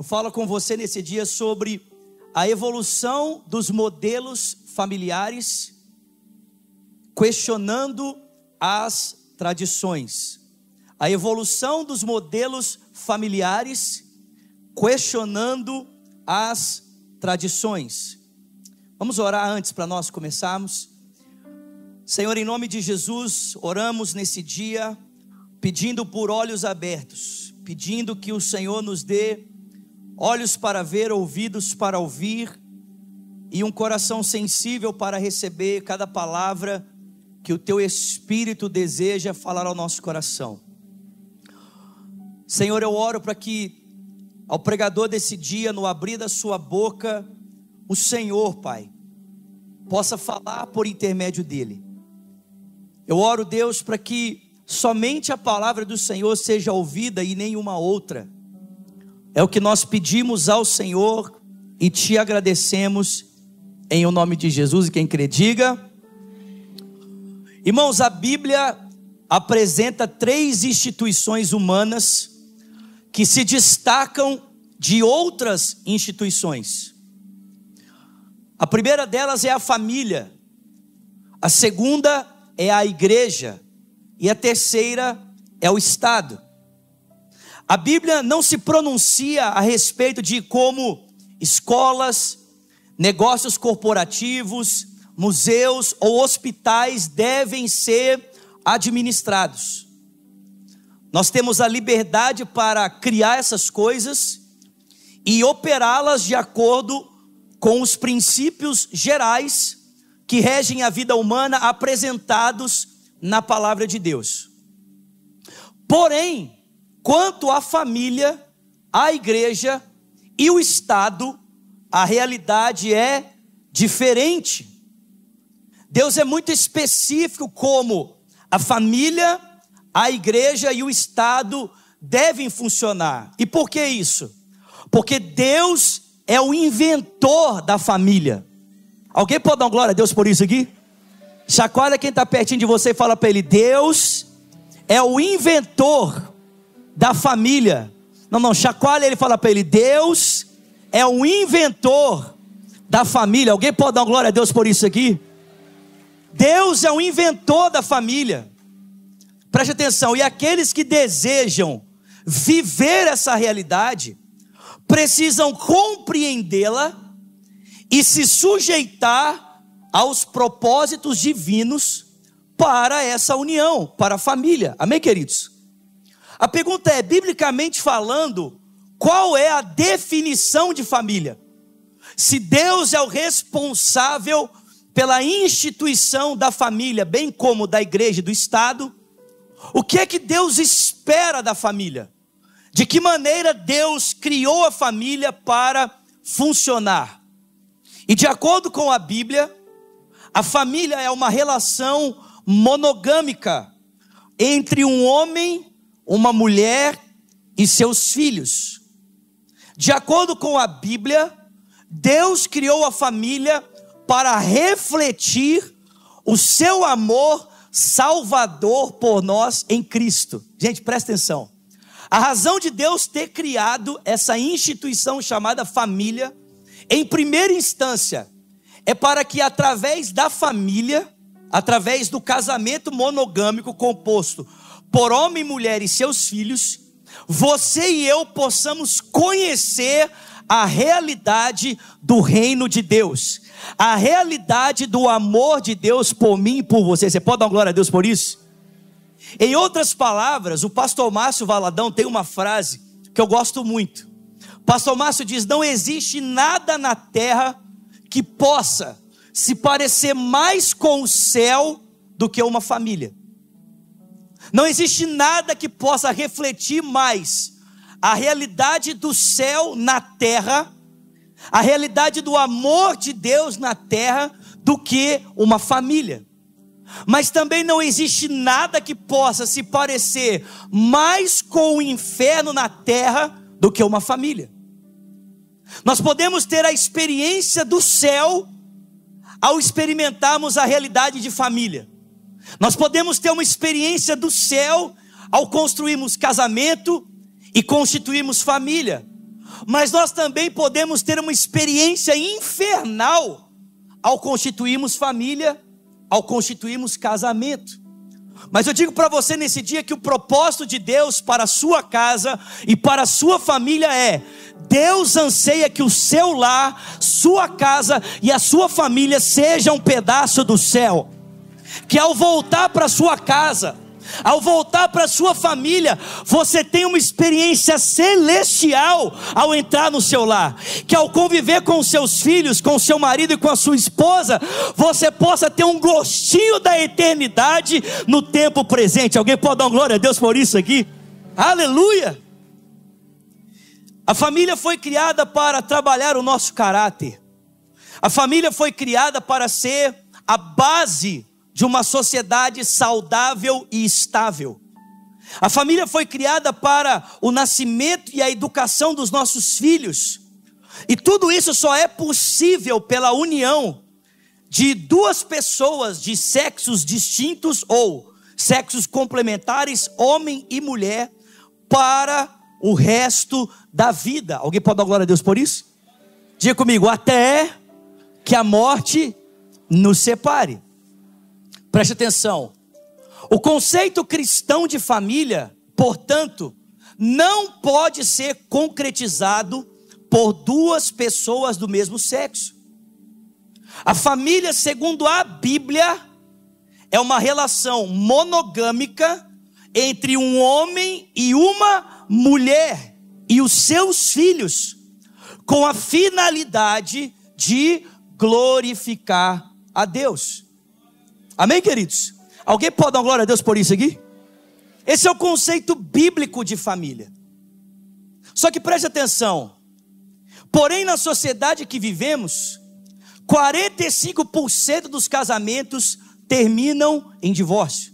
Eu falo com você nesse dia sobre a evolução dos modelos familiares, questionando as tradições. A evolução dos modelos familiares, questionando as tradições. Vamos orar antes para nós começarmos. Senhor, em nome de Jesus, oramos nesse dia, pedindo por olhos abertos, pedindo que o Senhor nos dê olhos para ver, ouvidos para ouvir e um coração sensível para receber cada palavra que o teu espírito deseja falar ao nosso coração. Senhor, eu oro para que ao pregador desse dia, no abrir da sua boca, o Senhor, Pai, possa falar por intermédio dele. Eu oro, Deus, para que somente a palavra do Senhor seja ouvida e nenhuma outra é o que nós pedimos ao Senhor e te agradecemos em o nome de Jesus. E quem crê, diga. Irmãos, a Bíblia apresenta três instituições humanas que se destacam de outras instituições. A primeira delas é a família, a segunda é a igreja e a terceira é o Estado. A Bíblia não se pronuncia a respeito de como escolas, negócios corporativos, museus ou hospitais devem ser administrados. Nós temos a liberdade para criar essas coisas e operá-las de acordo com os princípios gerais que regem a vida humana apresentados na palavra de Deus. Porém, Quanto à família, a igreja e o Estado, a realidade é diferente. Deus é muito específico como a família, a igreja e o Estado devem funcionar. E por que isso? Porque Deus é o inventor da família. Alguém pode dar glória a Deus por isso aqui? Chacoalha quem está pertinho de você e fala para ele: Deus é o inventor da família. Não, não, chacoalha ele fala para ele: Deus é o inventor da família. Alguém pode dar glória a Deus por isso aqui? Deus é o inventor da família. Preste atenção, e aqueles que desejam viver essa realidade, precisam compreendê-la e se sujeitar aos propósitos divinos para essa união, para a família. Amém, queridos? A pergunta é, biblicamente falando, qual é a definição de família? Se Deus é o responsável pela instituição da família, bem como da igreja e do Estado, o que é que Deus espera da família? De que maneira Deus criou a família para funcionar? E de acordo com a Bíblia, a família é uma relação monogâmica entre um homem uma mulher e seus filhos. De acordo com a Bíblia, Deus criou a família para refletir o seu amor salvador por nós em Cristo. Gente, presta atenção. A razão de Deus ter criado essa instituição chamada família, em primeira instância, é para que através da família, através do casamento monogâmico composto por homem, mulher e seus filhos, você e eu possamos conhecer a realidade do reino de Deus, a realidade do amor de Deus por mim e por você. Você pode dar glória a Deus por isso? Em outras palavras, o pastor Márcio Valadão tem uma frase que eu gosto muito. O pastor Márcio diz: Não existe nada na terra que possa se parecer mais com o céu do que uma família. Não existe nada que possa refletir mais a realidade do céu na terra, a realidade do amor de Deus na terra, do que uma família. Mas também não existe nada que possa se parecer mais com o inferno na terra do que uma família. Nós podemos ter a experiência do céu ao experimentarmos a realidade de família. Nós podemos ter uma experiência do céu ao construirmos casamento e constituirmos família. mas nós também podemos ter uma experiência infernal ao constituirmos família, ao constituirmos casamento. Mas eu digo para você nesse dia que o propósito de Deus para a sua casa e para a sua família é: Deus anseia que o seu lar, sua casa e a sua família sejam um pedaço do céu. Que ao voltar para sua casa, ao voltar para sua família, você tem uma experiência celestial ao entrar no seu lar. Que ao conviver com seus filhos, com seu marido e com a sua esposa, você possa ter um gostinho da eternidade no tempo presente. Alguém pode dar glória a Deus por isso aqui? Aleluia! A família foi criada para trabalhar o nosso caráter. A família foi criada para ser a base de uma sociedade saudável e estável. A família foi criada para o nascimento e a educação dos nossos filhos. E tudo isso só é possível pela união de duas pessoas de sexos distintos ou sexos complementares, homem e mulher, para o resto da vida. Alguém pode dar glória a Deus por isso? Diga comigo, até que a morte nos separe. Preste atenção. O conceito cristão de família, portanto, não pode ser concretizado por duas pessoas do mesmo sexo. A família, segundo a Bíblia, é uma relação monogâmica entre um homem e uma mulher e os seus filhos, com a finalidade de glorificar a Deus. Amém, queridos? Alguém pode dar glória a Deus por isso aqui? Esse é o conceito bíblico de família. Só que preste atenção. Porém, na sociedade que vivemos, 45% dos casamentos terminam em divórcio.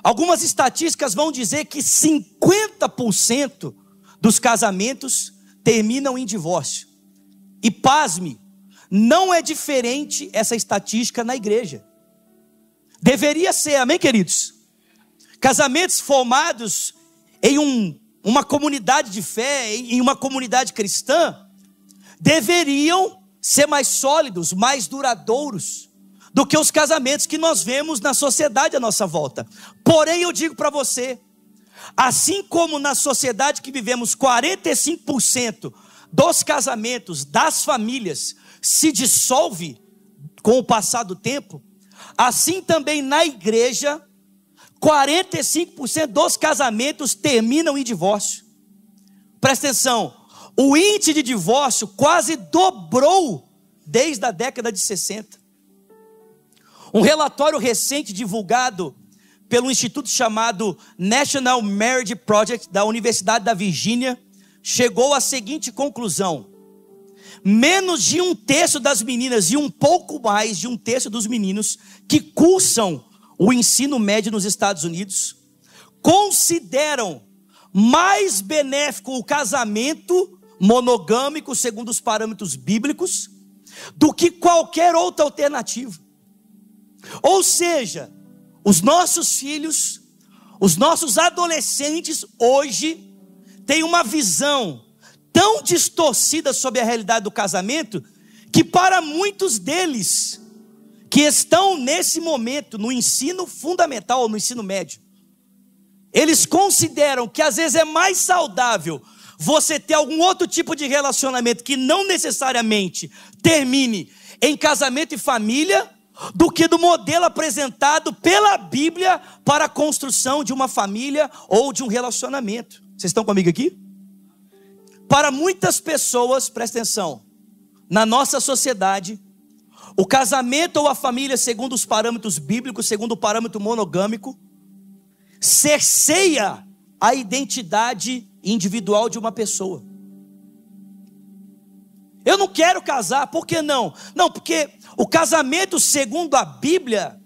Algumas estatísticas vão dizer que 50% dos casamentos terminam em divórcio. E pasme, não é diferente essa estatística na igreja. Deveria ser, amém, queridos? Casamentos formados em um, uma comunidade de fé, em uma comunidade cristã, deveriam ser mais sólidos, mais duradouros do que os casamentos que nós vemos na sociedade à nossa volta. Porém, eu digo para você, assim como na sociedade que vivemos, 45% dos casamentos, das famílias, se dissolve com o passar do tempo, Assim também na igreja, 45% dos casamentos terminam em divórcio. Presta atenção, o índice de divórcio quase dobrou desde a década de 60. Um relatório recente divulgado pelo instituto chamado National Marriage Project da Universidade da Virgínia chegou à seguinte conclusão: menos de um terço das meninas e um pouco mais de um terço dos meninos que cursam o ensino médio nos Estados Unidos consideram mais benéfico o casamento monogâmico, segundo os parâmetros bíblicos, do que qualquer outra alternativa. Ou seja, os nossos filhos, os nossos adolescentes hoje têm uma visão tão distorcida sobre a realidade do casamento que para muitos deles que estão nesse momento no ensino fundamental ou no ensino médio, eles consideram que às vezes é mais saudável você ter algum outro tipo de relacionamento que não necessariamente termine em casamento e família, do que do modelo apresentado pela Bíblia para a construção de uma família ou de um relacionamento. Vocês estão comigo aqui? Para muitas pessoas, presta atenção, na nossa sociedade, o casamento ou a família, segundo os parâmetros bíblicos, segundo o parâmetro monogâmico, cerceia a identidade individual de uma pessoa. Eu não quero casar, por que não? Não, porque o casamento, segundo a Bíblia,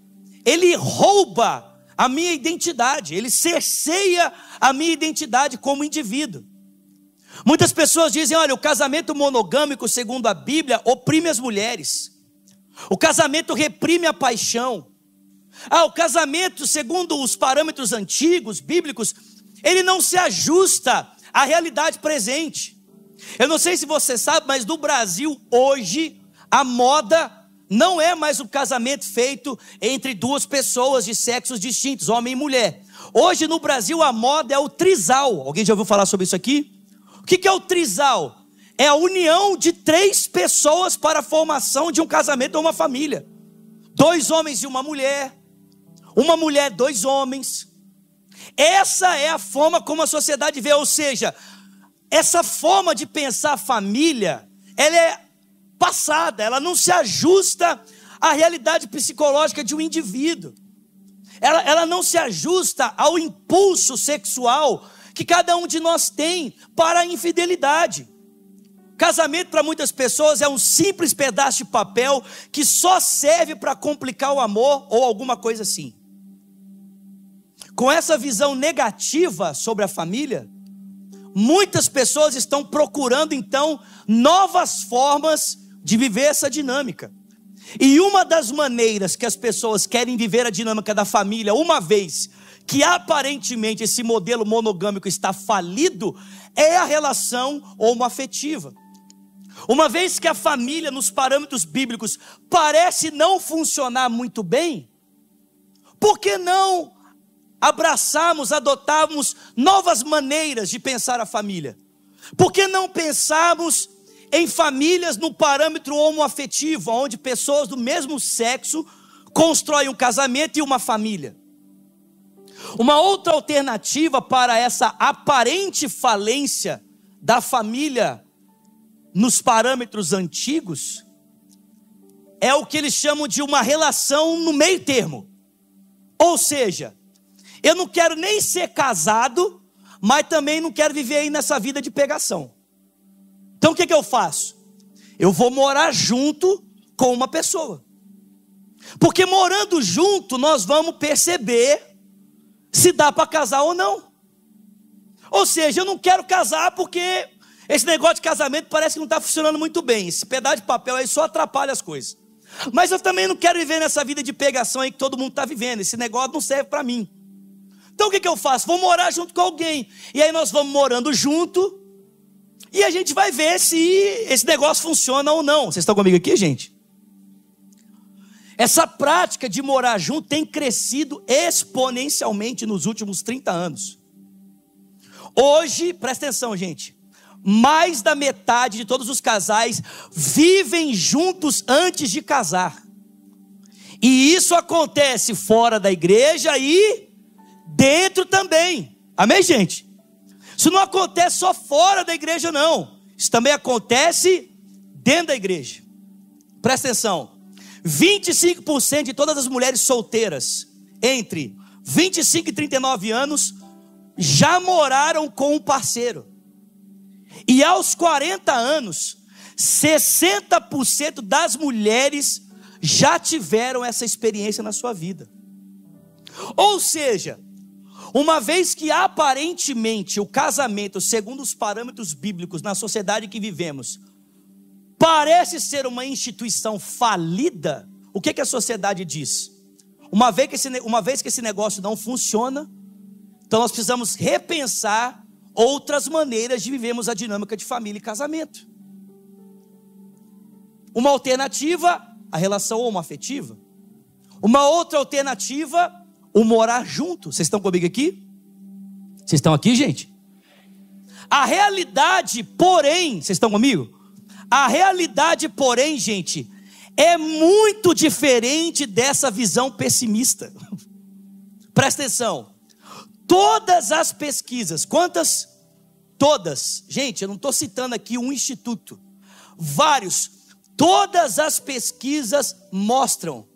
ele rouba a minha identidade, ele cerceia a minha identidade como indivíduo. Muitas pessoas dizem: olha, o casamento monogâmico, segundo a Bíblia, oprime as mulheres. O casamento reprime a paixão. Ah, o casamento, segundo os parâmetros antigos, bíblicos, ele não se ajusta a realidade presente. Eu não sei se você sabe, mas no Brasil hoje a moda não é mais o casamento feito entre duas pessoas de sexos distintos, homem e mulher. Hoje no Brasil a moda é o trisal. Alguém já ouviu falar sobre isso aqui? O que é o trisal? É a união de três pessoas para a formação de um casamento ou uma família. Dois homens e uma mulher, uma mulher, dois homens. Essa é a forma como a sociedade vê, ou seja, essa forma de pensar a família, ela é passada, ela não se ajusta à realidade psicológica de um indivíduo. Ela, ela não se ajusta ao impulso sexual que cada um de nós tem para a infidelidade. Casamento para muitas pessoas é um simples pedaço de papel que só serve para complicar o amor ou alguma coisa assim. Com essa visão negativa sobre a família, muitas pessoas estão procurando então novas formas de viver essa dinâmica. E uma das maneiras que as pessoas querem viver a dinâmica da família, uma vez que aparentemente esse modelo monogâmico está falido, é a relação homoafetiva. Uma vez que a família, nos parâmetros bíblicos, parece não funcionar muito bem, por que não abraçarmos, adotarmos novas maneiras de pensar a família? Por que não pensarmos em famílias no parâmetro homoafetivo, onde pessoas do mesmo sexo constroem um casamento e uma família. Uma outra alternativa para essa aparente falência da família nos parâmetros antigos é o que eles chamam de uma relação no meio termo. Ou seja, eu não quero nem ser casado, mas também não quero viver aí nessa vida de pegação. Então o que, que eu faço? Eu vou morar junto com uma pessoa. Porque morando junto, nós vamos perceber se dá para casar ou não. Ou seja, eu não quero casar porque esse negócio de casamento parece que não está funcionando muito bem. Esse pedaço de papel aí só atrapalha as coisas. Mas eu também não quero viver nessa vida de pegação aí que todo mundo está vivendo. Esse negócio não serve para mim. Então o que, que eu faço? Vou morar junto com alguém. E aí nós vamos morando junto. E a gente vai ver se esse negócio funciona ou não. Vocês estão comigo aqui, gente? Essa prática de morar junto tem crescido exponencialmente nos últimos 30 anos. Hoje, presta atenção, gente. Mais da metade de todos os casais vivem juntos antes de casar. E isso acontece fora da igreja e dentro também. Amém, gente? Isso não acontece só fora da igreja, não. Isso também acontece dentro da igreja. Presta atenção: 25% de todas as mulheres solteiras entre 25 e 39 anos já moraram com um parceiro. E aos 40 anos, 60% das mulheres já tiveram essa experiência na sua vida. Ou seja, uma vez que aparentemente o casamento, segundo os parâmetros bíblicos na sociedade que vivemos, parece ser uma instituição falida, o que, que a sociedade diz? Uma vez, que esse, uma vez que esse negócio não funciona, então nós precisamos repensar outras maneiras de vivermos a dinâmica de família e casamento. Uma alternativa, a relação homoafetiva. Uma outra alternativa, o morar junto. Vocês estão comigo aqui? Vocês estão aqui, gente? A realidade, porém, vocês estão comigo? A realidade, porém, gente, é muito diferente dessa visão pessimista. Presta atenção. Todas as pesquisas, quantas? Todas. Gente, eu não estou citando aqui um instituto. Vários. Todas as pesquisas mostram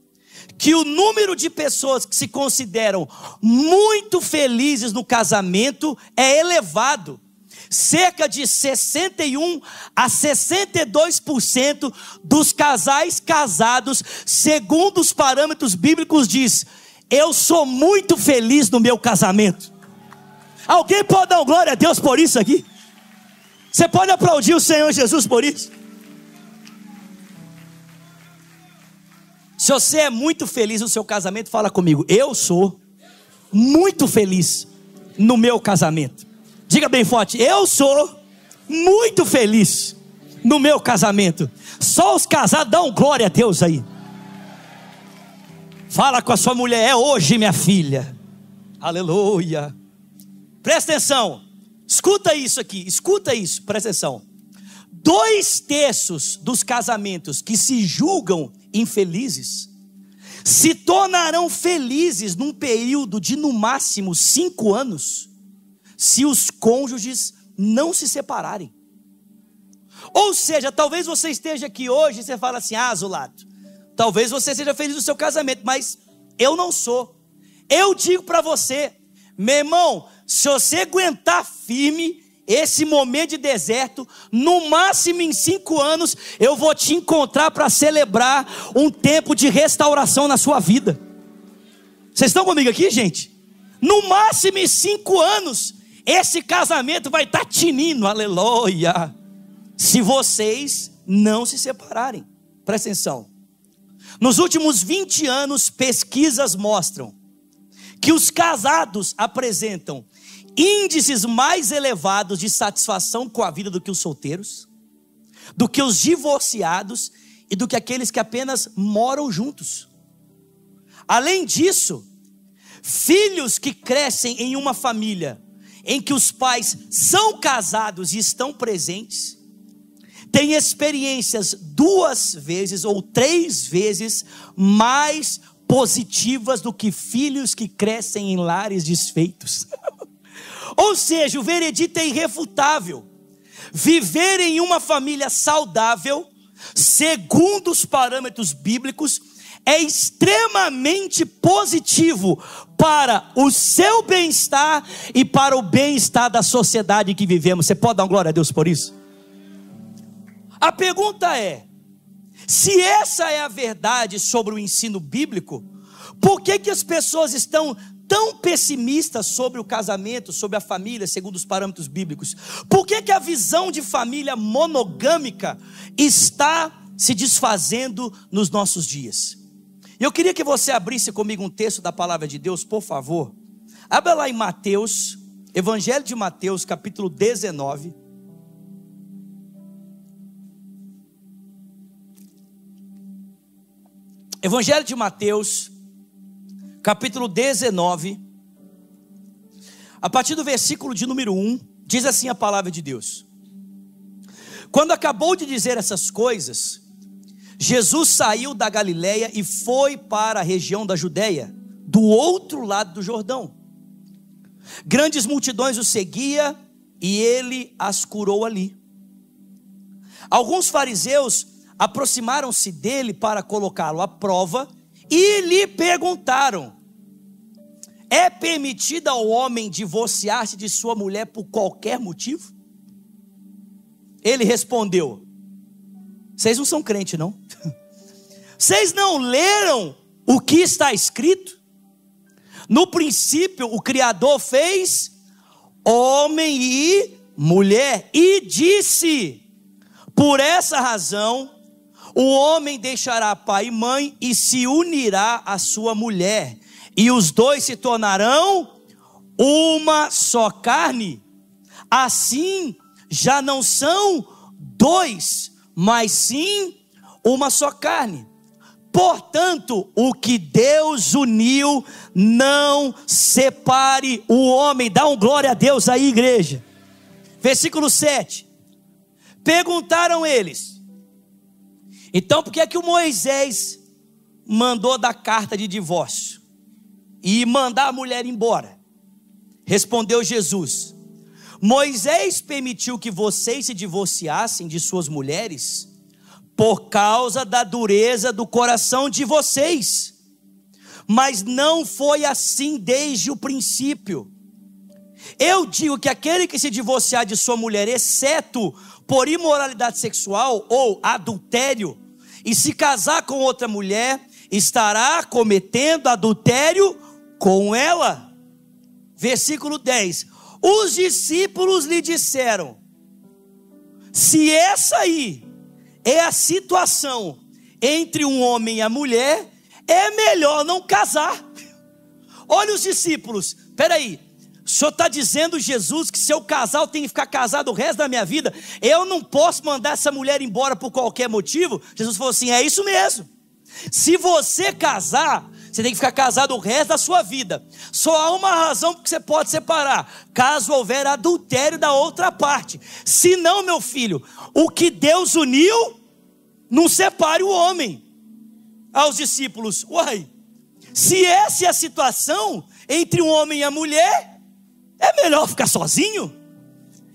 que o número de pessoas que se consideram muito felizes no casamento é elevado. Cerca de 61 a 62% dos casais casados, segundo os parâmetros bíblicos, diz: Eu sou muito feliz no meu casamento. Alguém pode dar glória a Deus por isso aqui? Você pode aplaudir o Senhor Jesus por isso? Se você é muito feliz no seu casamento, fala comigo. Eu sou muito feliz no meu casamento. Diga bem forte: eu sou muito feliz no meu casamento. Só os casados dão glória a Deus aí. Fala com a sua mulher, é hoje, minha filha. Aleluia. Presta atenção. Escuta isso aqui, escuta isso, presta atenção. Dois terços dos casamentos que se julgam infelizes se tornarão felizes num período de no máximo cinco anos, se os cônjuges não se separarem. Ou seja, talvez você esteja aqui hoje e você fala assim: ah, Zulato, talvez você seja feliz no seu casamento, mas eu não sou. Eu digo para você, meu irmão, se você aguentar firme esse momento de deserto, no máximo em cinco anos, eu vou te encontrar para celebrar um tempo de restauração na sua vida. Vocês estão comigo aqui, gente? No máximo em cinco anos, esse casamento vai estar tá tinindo, aleluia. Se vocês não se separarem, presta atenção. Nos últimos 20 anos, pesquisas mostram que os casados apresentam índices mais elevados de satisfação com a vida do que os solteiros, do que os divorciados e do que aqueles que apenas moram juntos. Além disso, filhos que crescem em uma família em que os pais são casados e estão presentes, têm experiências duas vezes ou três vezes mais positivas do que filhos que crescem em lares desfeitos. Ou seja, o veredito é irrefutável. Viver em uma família saudável, segundo os parâmetros bíblicos, é extremamente positivo para o seu bem-estar e para o bem-estar da sociedade que vivemos. Você pode dar glória a Deus por isso? A pergunta é: se essa é a verdade sobre o ensino bíblico, por que, que as pessoas estão tão pessimistas sobre o casamento, sobre a família, segundo os parâmetros bíblicos? Por que, que a visão de família monogâmica está se desfazendo nos nossos dias? Eu queria que você abrisse comigo um texto da palavra de Deus, por favor. Abra lá em Mateus, Evangelho de Mateus, capítulo 19. Evangelho de Mateus, capítulo 19, a partir do versículo de número 1, diz assim a palavra de Deus: Quando acabou de dizer essas coisas, Jesus saiu da Galiléia e foi para a região da Judéia, do outro lado do Jordão. Grandes multidões o seguia e ele as curou ali. Alguns fariseus aproximaram-se dele para colocá-lo à prova e lhe perguntaram: é permitido ao homem divorciar-se de sua mulher por qualquer motivo? Ele respondeu: Vocês não são crente, não? Vocês não leram o que está escrito? No princípio, o Criador fez homem e mulher, e disse: Por essa razão, o homem deixará pai e mãe e se unirá à sua mulher e os dois se tornarão uma só carne. Assim já não são dois, mas sim uma só carne. Portanto, o que Deus uniu, não separe o homem. Dá um glória a Deus aí, igreja. Versículo 7. Perguntaram eles: Então, por que é que o Moisés mandou dar carta de divórcio? e mandar a mulher embora. Respondeu Jesus: Moisés permitiu que vocês se divorciassem de suas mulheres por causa da dureza do coração de vocês. Mas não foi assim desde o princípio. Eu digo que aquele que se divorciar de sua mulher, exceto por imoralidade sexual ou adultério, e se casar com outra mulher, estará cometendo adultério com ela. Versículo 10: Os discípulos lhe disseram: Se essa aí é a situação entre um homem e a mulher, é melhor não casar. Olha os discípulos, peraí, o senhor está dizendo, Jesus, que se eu casar, eu tenho que ficar casado o resto da minha vida. Eu não posso mandar essa mulher embora por qualquer motivo. Jesus falou assim: é isso mesmo. Se você casar, você tem que ficar casado o resto da sua vida. Só há uma razão porque você pode separar: caso houver adultério da outra parte. Se não, meu filho, o que Deus uniu, não separe o homem. Aos discípulos, uai, se essa é a situação entre um homem e a mulher, é melhor ficar sozinho?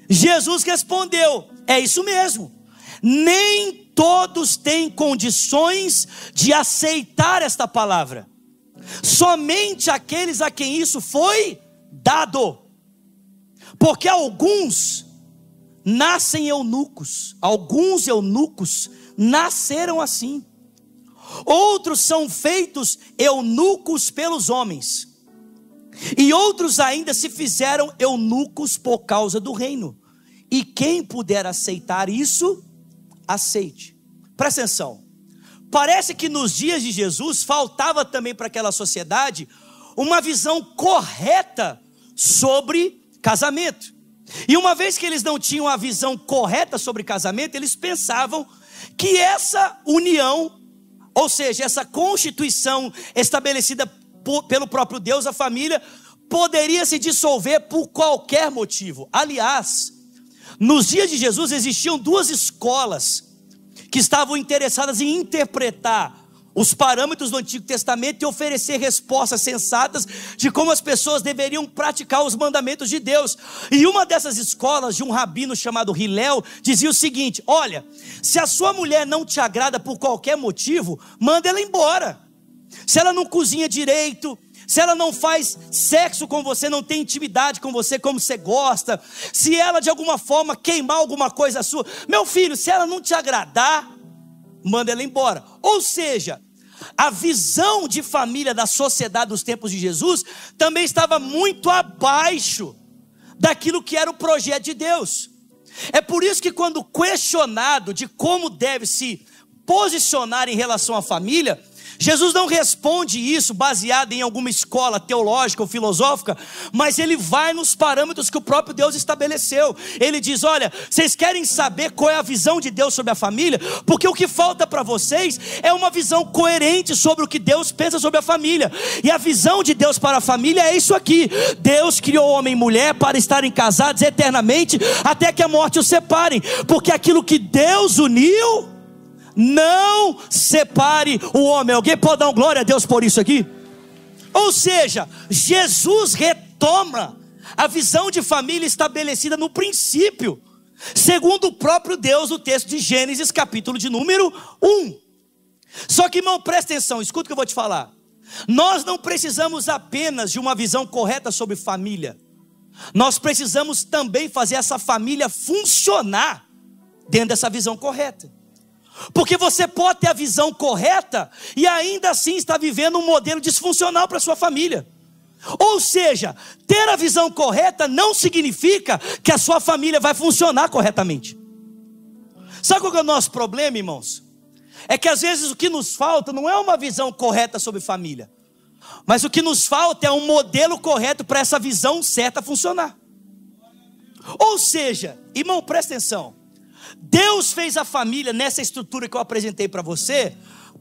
Jesus respondeu: é isso mesmo. Nem todos têm condições de aceitar esta palavra. Somente aqueles a quem isso foi dado. Porque alguns nascem eunucos, alguns eunucos nasceram assim. Outros são feitos eunucos pelos homens. E outros ainda se fizeram eunucos por causa do reino. E quem puder aceitar isso, aceite. Presta atenção. Parece que nos dias de Jesus faltava também para aquela sociedade uma visão correta sobre casamento. E uma vez que eles não tinham a visão correta sobre casamento, eles pensavam que essa união, ou seja, essa constituição estabelecida por, pelo próprio Deus, a família, poderia se dissolver por qualquer motivo. Aliás, nos dias de Jesus existiam duas escolas que estavam interessadas em interpretar os parâmetros do Antigo Testamento e oferecer respostas sensatas de como as pessoas deveriam praticar os mandamentos de Deus. E uma dessas escolas, de um rabino chamado Hilel, dizia o seguinte: Olha, se a sua mulher não te agrada por qualquer motivo, manda ela embora. Se ela não cozinha direito, se ela não faz sexo com você, não tem intimidade com você como você gosta, se ela de alguma forma queimar alguma coisa sua, meu filho, se ela não te agradar, manda ela embora. Ou seja, a visão de família da sociedade dos tempos de Jesus também estava muito abaixo daquilo que era o projeto de Deus. É por isso que, quando questionado de como deve se posicionar em relação à família, Jesus não responde isso baseado em alguma escola teológica ou filosófica, mas ele vai nos parâmetros que o próprio Deus estabeleceu. Ele diz: Olha, vocês querem saber qual é a visão de Deus sobre a família? Porque o que falta para vocês é uma visão coerente sobre o que Deus pensa sobre a família. E a visão de Deus para a família é isso aqui: Deus criou homem e mulher para estarem casados eternamente até que a morte os separe, porque aquilo que Deus uniu não separe o homem. Alguém pode dar um glória a Deus por isso aqui? Ou seja, Jesus retoma a visão de família estabelecida no princípio, segundo o próprio Deus, no texto de Gênesis, capítulo de número 1. Só que, irmão, presta atenção, escuta o que eu vou te falar. Nós não precisamos apenas de uma visão correta sobre família, nós precisamos também fazer essa família funcionar dentro dessa visão correta. Porque você pode ter a visão correta e ainda assim está vivendo um modelo disfuncional para sua família. Ou seja, ter a visão correta não significa que a sua família vai funcionar corretamente. Sabe qual é o nosso problema, irmãos? É que às vezes o que nos falta não é uma visão correta sobre família, mas o que nos falta é um modelo correto para essa visão certa funcionar. Ou seja, irmão, presta atenção. Deus fez a família nessa estrutura que eu apresentei para você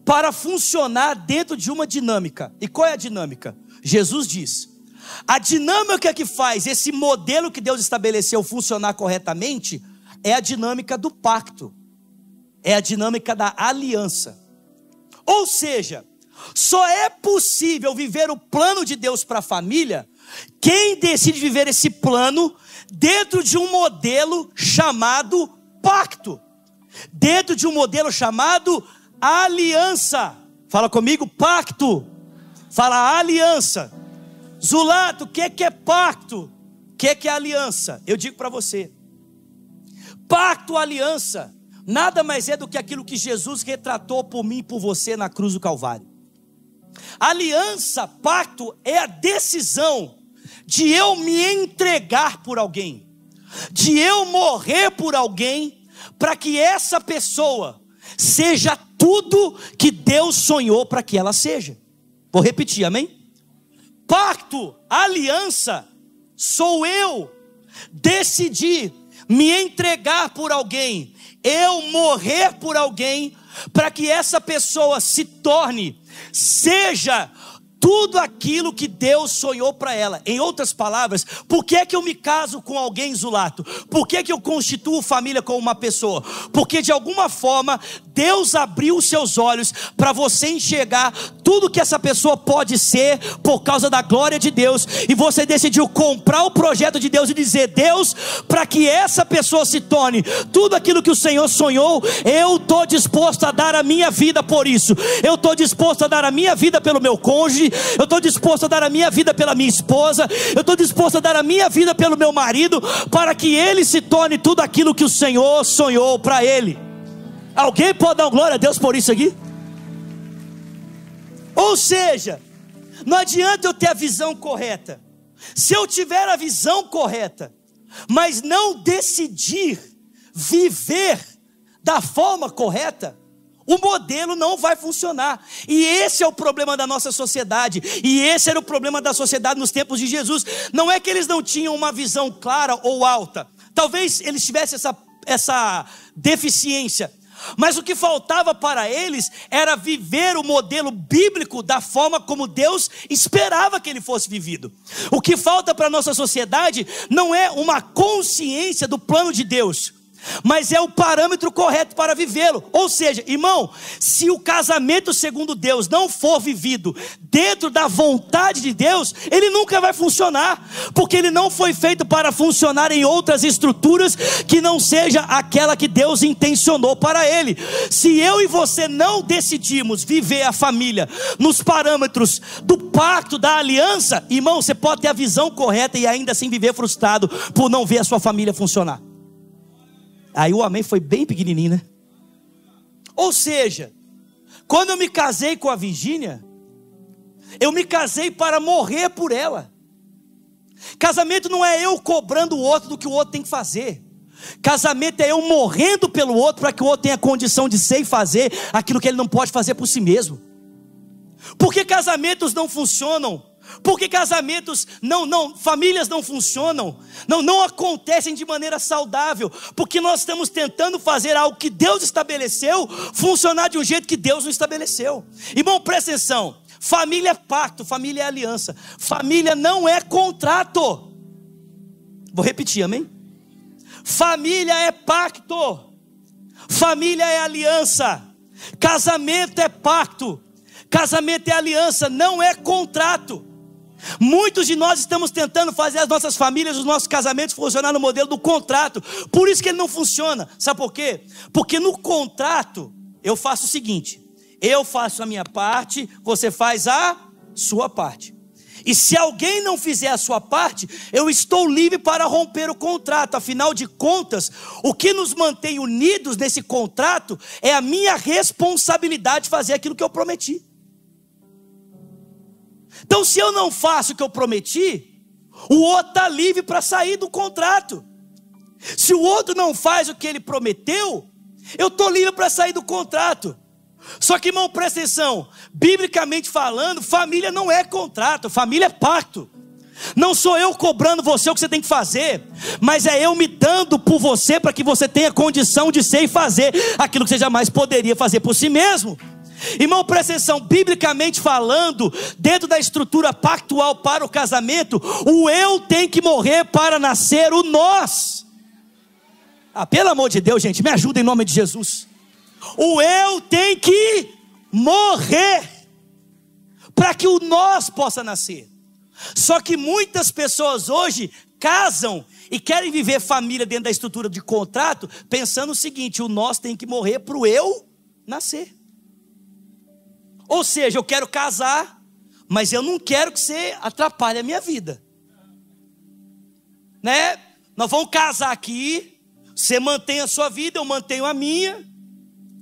para funcionar dentro de uma dinâmica. E qual é a dinâmica? Jesus diz: a dinâmica que faz esse modelo que Deus estabeleceu funcionar corretamente é a dinâmica do pacto, é a dinâmica da aliança. Ou seja, só é possível viver o plano de Deus para a família quem decide viver esse plano dentro de um modelo chamado pacto, dentro de um modelo chamado aliança. Fala comigo, pacto. Fala aliança. Zulato, o que, que é pacto? O que, que é aliança? Eu digo para você: pacto, aliança, nada mais é do que aquilo que Jesus retratou por mim e por você na cruz do Calvário. Aliança, pacto, é a decisão de eu me entregar por alguém de eu morrer por alguém, para que essa pessoa seja tudo que Deus sonhou para que ela seja. Vou repetir, amém? Pacto, aliança, sou eu decidir me entregar por alguém, eu morrer por alguém, para que essa pessoa se torne, seja tudo aquilo que Deus sonhou para ela. Em outras palavras, por que que eu me caso com alguém zulato? Por que que eu constituo família com uma pessoa? Porque de alguma forma Deus abriu os seus olhos para você enxergar tudo que essa pessoa pode ser por causa da glória de Deus e você decidiu comprar o projeto de Deus e dizer: "Deus, para que essa pessoa se torne tudo aquilo que o Senhor sonhou, eu tô disposto a dar a minha vida por isso. Eu tô disposto a dar a minha vida pelo meu cônjuge, eu estou disposto a dar a minha vida pela minha esposa, eu estou disposto a dar a minha vida pelo meu marido, para que ele se torne tudo aquilo que o Senhor sonhou para ele. Alguém pode dar glória a Deus por isso aqui? Ou seja, não adianta eu ter a visão correta, se eu tiver a visão correta, mas não decidir viver da forma correta, o modelo não vai funcionar. E esse é o problema da nossa sociedade. E esse era o problema da sociedade nos tempos de Jesus. Não é que eles não tinham uma visão clara ou alta. Talvez eles tivessem essa, essa deficiência. Mas o que faltava para eles era viver o modelo bíblico da forma como Deus esperava que ele fosse vivido. O que falta para a nossa sociedade não é uma consciência do plano de Deus mas é o parâmetro correto para vivê-lo. Ou seja, irmão, se o casamento segundo Deus não for vivido dentro da vontade de Deus, ele nunca vai funcionar, porque ele não foi feito para funcionar em outras estruturas que não seja aquela que Deus intencionou para ele. Se eu e você não decidimos viver a família nos parâmetros do pacto, da aliança, irmão, você pode ter a visão correta e ainda assim viver frustrado por não ver a sua família funcionar. Aí o amém foi bem pequenininho, né? Ou seja, quando eu me casei com a Virgínia, eu me casei para morrer por ela. Casamento não é eu cobrando o outro do que o outro tem que fazer. Casamento é eu morrendo pelo outro para que o outro tenha condição de ser e fazer aquilo que ele não pode fazer por si mesmo. Porque casamentos não funcionam porque casamentos não, não, famílias não funcionam, não, não acontecem de maneira saudável, porque nós estamos tentando fazer algo que Deus estabeleceu funcionar de um jeito que Deus não estabeleceu. Irmão, presta atenção: família é pacto, família é aliança, família não é contrato. Vou repetir, amém? Família é pacto, família é aliança, casamento é pacto, casamento é aliança, não é contrato. Muitos de nós estamos tentando fazer as nossas famílias, os nossos casamentos funcionar no modelo do contrato. Por isso que ele não funciona. Sabe por quê? Porque no contrato eu faço o seguinte: eu faço a minha parte, você faz a sua parte. E se alguém não fizer a sua parte, eu estou livre para romper o contrato. Afinal de contas, o que nos mantém unidos nesse contrato é a minha responsabilidade de fazer aquilo que eu prometi. Então, se eu não faço o que eu prometi, o outro está livre para sair do contrato. Se o outro não faz o que ele prometeu, eu estou livre para sair do contrato. Só que, irmão, presta atenção: biblicamente falando, família não é contrato, família é pacto. Não sou eu cobrando você o que você tem que fazer, mas é eu me dando por você para que você tenha condição de ser e fazer aquilo que você jamais poderia fazer por si mesmo. Irmão, presta atenção, biblicamente falando, dentro da estrutura pactual para o casamento, o eu tem que morrer para nascer o nós. Ah, pelo amor de Deus, gente, me ajuda em nome de Jesus. O eu tem que morrer para que o nós possa nascer. Só que muitas pessoas hoje casam e querem viver família dentro da estrutura de contrato, pensando o seguinte: o nós tem que morrer para o eu nascer. Ou seja, eu quero casar, mas eu não quero que você atrapalhe a minha vida. Né? Nós vamos casar aqui, você mantém a sua vida, eu mantenho a minha,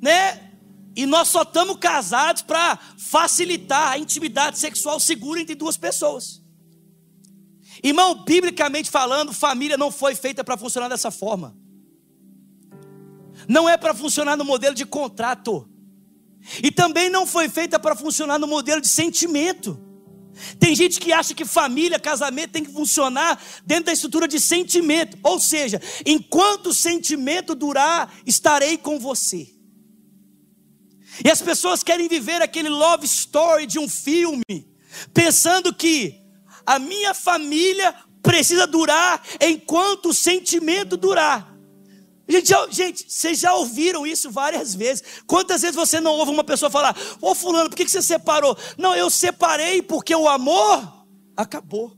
né? E nós só estamos casados para facilitar a intimidade sexual segura entre duas pessoas. Irmão, biblicamente falando, família não foi feita para funcionar dessa forma. Não é para funcionar no modelo de contrato. E também não foi feita para funcionar no modelo de sentimento. Tem gente que acha que família, casamento tem que funcionar dentro da estrutura de sentimento. Ou seja, enquanto o sentimento durar, estarei com você. E as pessoas querem viver aquele love story de um filme, pensando que a minha família precisa durar enquanto o sentimento durar. Gente, já, gente, vocês já ouviram isso várias vezes. Quantas vezes você não ouve uma pessoa falar: Ô Fulano, por que você separou? Não, eu separei porque o amor acabou.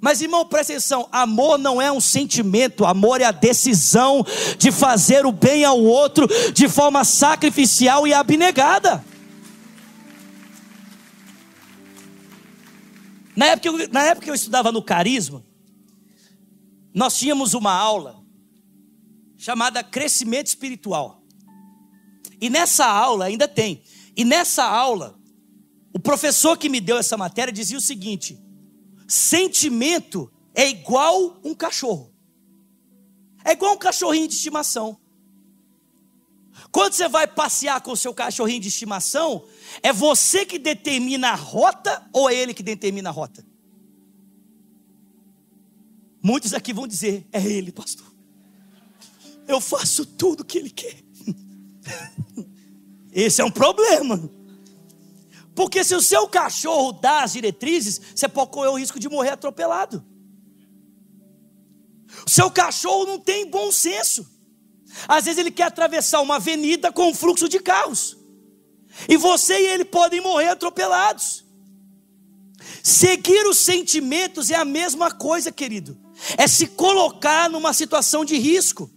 Mas irmão, presta atenção: amor não é um sentimento, amor é a decisão de fazer o bem ao outro de forma sacrificial e abnegada. Na época, na época que eu estudava no Carisma, nós tínhamos uma aula chamada Crescimento Espiritual. E nessa aula, ainda tem, e nessa aula, o professor que me deu essa matéria dizia o seguinte: sentimento é igual um cachorro. É igual um cachorrinho de estimação. Quando você vai passear com o seu cachorrinho de estimação, é você que determina a rota ou é ele que determina a rota? Muitos aqui vão dizer: é ele, pastor. Eu faço tudo o que ele quer. Esse é um problema. Porque se o seu cachorro dá as diretrizes, você pode correr o risco de morrer atropelado. O seu cachorro não tem bom senso. Às vezes ele quer atravessar uma avenida com um fluxo de carros. E você e ele podem morrer atropelados. Seguir os sentimentos é a mesma coisa, querido. É se colocar numa situação de risco.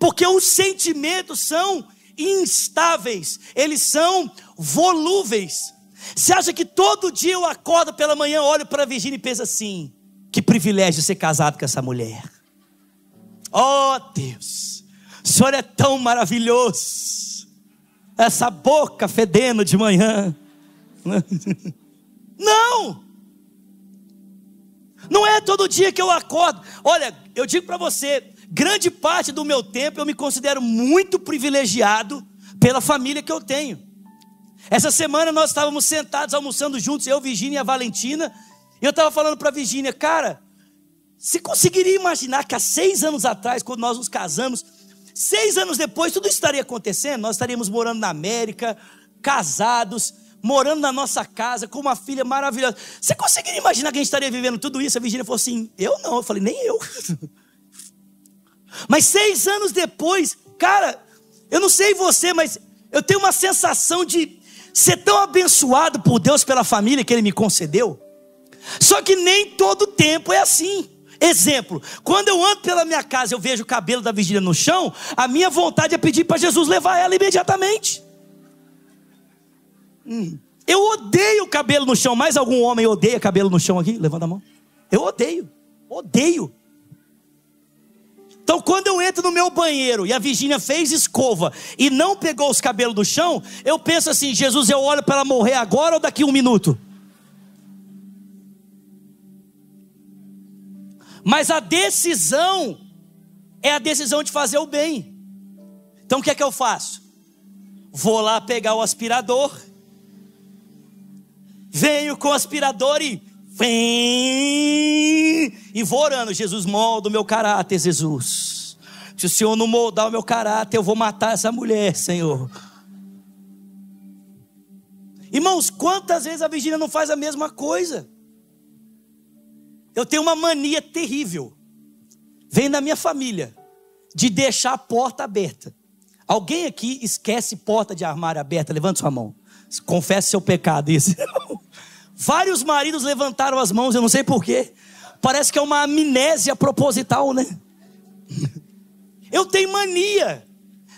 Porque os sentimentos são instáveis, eles são volúveis. Você acha que todo dia eu acordo pela manhã, olho para a Virgínia e penso assim: que privilégio ser casado com essa mulher. Oh Deus, o Senhor é tão maravilhoso. Essa boca fedendo de manhã. Não! Não é todo dia que eu acordo. Olha, eu digo para você, grande parte do meu tempo eu me considero muito privilegiado pela família que eu tenho. Essa semana nós estávamos sentados almoçando juntos, eu, Virgínia e a Valentina, e eu estava falando para a Virgínia, cara, você conseguiria imaginar que há seis anos atrás, quando nós nos casamos, seis anos depois tudo estaria acontecendo? Nós estaríamos morando na América, casados, morando na nossa casa, com uma filha maravilhosa. Você conseguiria imaginar que a gente estaria vivendo tudo isso? A Virgínia falou assim: eu não. Eu falei, nem eu. Mas seis anos depois, cara, eu não sei você, mas eu tenho uma sensação de ser tão abençoado por Deus pela família que Ele me concedeu. Só que nem todo tempo é assim. Exemplo, quando eu ando pela minha casa eu vejo o cabelo da Virgínia no chão, a minha vontade é pedir para Jesus levar ela imediatamente. Hum. Eu odeio cabelo no chão. Mais algum homem odeia cabelo no chão aqui? Levanta a mão. Eu odeio. Odeio. Então, quando eu entro no meu banheiro e a Virgínia fez escova e não pegou os cabelos do chão, eu penso assim: Jesus, eu olho para ela morrer agora ou daqui um minuto? Mas a decisão é a decisão de fazer o bem. Então, o que é que eu faço? Vou lá pegar o aspirador, venho com o aspirador e! E vou orando, Jesus, molda o meu caráter, Jesus. Se o Senhor não moldar o meu caráter, eu vou matar essa mulher, Senhor. Irmãos, quantas vezes a Virgínia não faz a mesma coisa? Eu tenho uma mania terrível. Vem da minha família. De deixar a porta aberta. Alguém aqui esquece porta de armário aberta? Levanta sua mão. Confesse seu pecado. Isso. Vários maridos levantaram as mãos, eu não sei porquê. Parece que é uma amnésia proposital, né? Eu tenho mania.